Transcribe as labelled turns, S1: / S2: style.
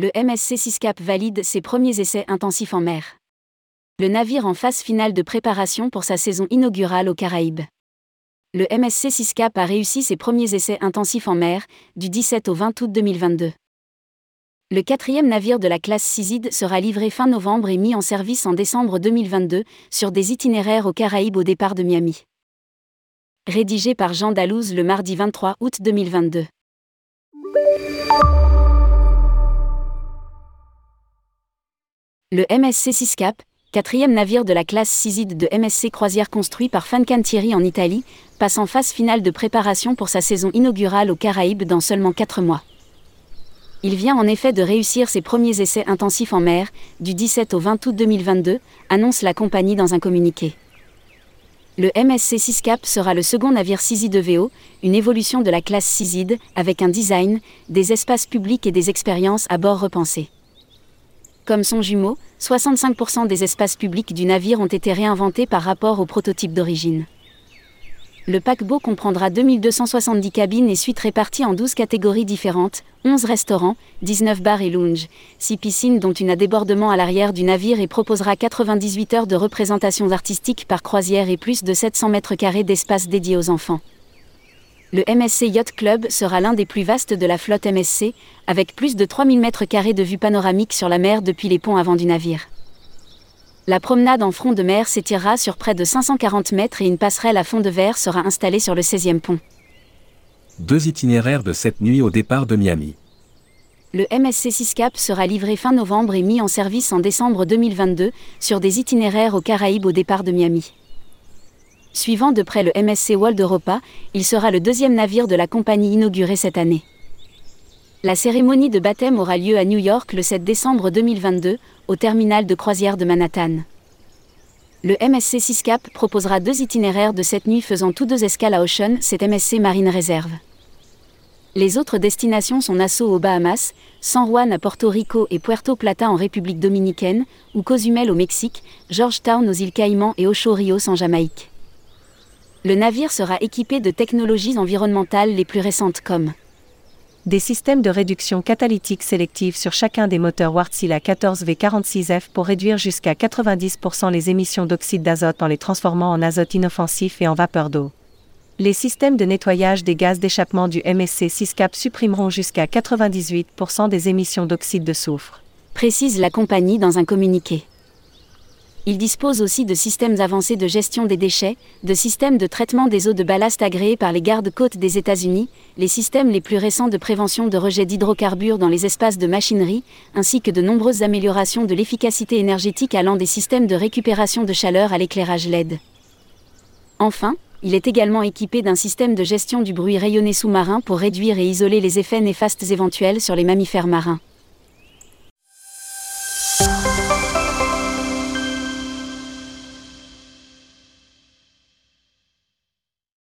S1: le MSC Siscap valide ses premiers essais intensifs en mer. Le navire en phase finale de préparation pour sa saison inaugurale aux Caraïbes. Le MSC Siscap a réussi ses premiers essais intensifs en mer, du 17 au 20 août 2022. Le quatrième navire de la classe Ciside sera livré fin novembre et mis en service en décembre 2022 sur des itinéraires aux Caraïbes au départ de Miami. Rédigé par Jean Dalouse le mardi 23 août 2022. Le MSC Siscap, quatrième navire de la classe Ciside de MSC Croisière construit par Fincantieri en Italie, passe en phase finale de préparation pour sa saison inaugurale aux Caraïbes dans seulement 4 mois. Il vient en effet de réussir ses premiers essais intensifs en mer, du 17 au 20 août 2022, annonce la compagnie dans un communiqué. Le MSC Siscap sera le second navire Ciside VO, une évolution de la classe Ciside, avec un design, des espaces publics et des expériences à bord repensées. Comme son jumeau, 65% des espaces publics du navire ont été réinventés par rapport au prototype d'origine. Le paquebot comprendra 2270 cabines et suites réparties en 12 catégories différentes, 11 restaurants, 19 bars et lounges, 6 piscines dont une à débordement à l'arrière du navire et proposera 98 heures de représentations artistiques par croisière et plus de 700 mètres carrés d'espace dédié aux enfants. Le MSC Yacht Club sera l'un des plus vastes de la flotte MSC, avec plus de 3000 mètres carrés de vue panoramique sur la mer depuis les ponts avant du navire. La promenade en front de mer s'étirera sur près de 540 mètres et une passerelle à fond de verre sera installée sur le 16e pont.
S2: Deux itinéraires de cette nuit au départ de Miami.
S1: Le MSC Siscap sera livré fin novembre et mis en service en décembre 2022 sur des itinéraires aux Caraïbes au départ de Miami. Suivant de près le MSC World Europa, il sera le deuxième navire de la compagnie inauguré cette année. La cérémonie de baptême aura lieu à New York le 7 décembre 2022, au terminal de croisière de Manhattan. Le MSC Siscap proposera deux itinéraires de cette nuit faisant tous deux escales à Ocean, cet MSC Marine Reserve. Les autres destinations sont Nassau aux Bahamas, San Juan à Porto Rico et Puerto Plata en République dominicaine, ou Cozumel au Mexique, Georgetown aux îles Caïmans et Ocho Rios en Jamaïque le navire sera équipé de technologies environnementales les plus récentes comme
S3: des systèmes de réduction catalytique sélective sur chacun des moteurs Wärtsilä 14V46F pour réduire jusqu'à 90% les émissions d'oxyde d'azote en les transformant en azote inoffensif et en vapeur d'eau. Les systèmes de nettoyage des gaz d'échappement du MSC 6CAP supprimeront jusqu'à 98% des émissions d'oxyde de soufre.
S1: Précise la compagnie dans un communiqué. Il dispose aussi de systèmes avancés de gestion des déchets, de systèmes de traitement des eaux de ballast agréés par les gardes-côtes des États-Unis, les systèmes les plus récents de prévention de rejet d'hydrocarbures dans les espaces de machinerie, ainsi que de nombreuses améliorations de l'efficacité énergétique allant des systèmes de récupération de chaleur à l'éclairage LED. Enfin, il est également équipé d'un système de gestion du bruit rayonné sous-marin pour réduire et isoler les effets néfastes éventuels sur les mammifères marins.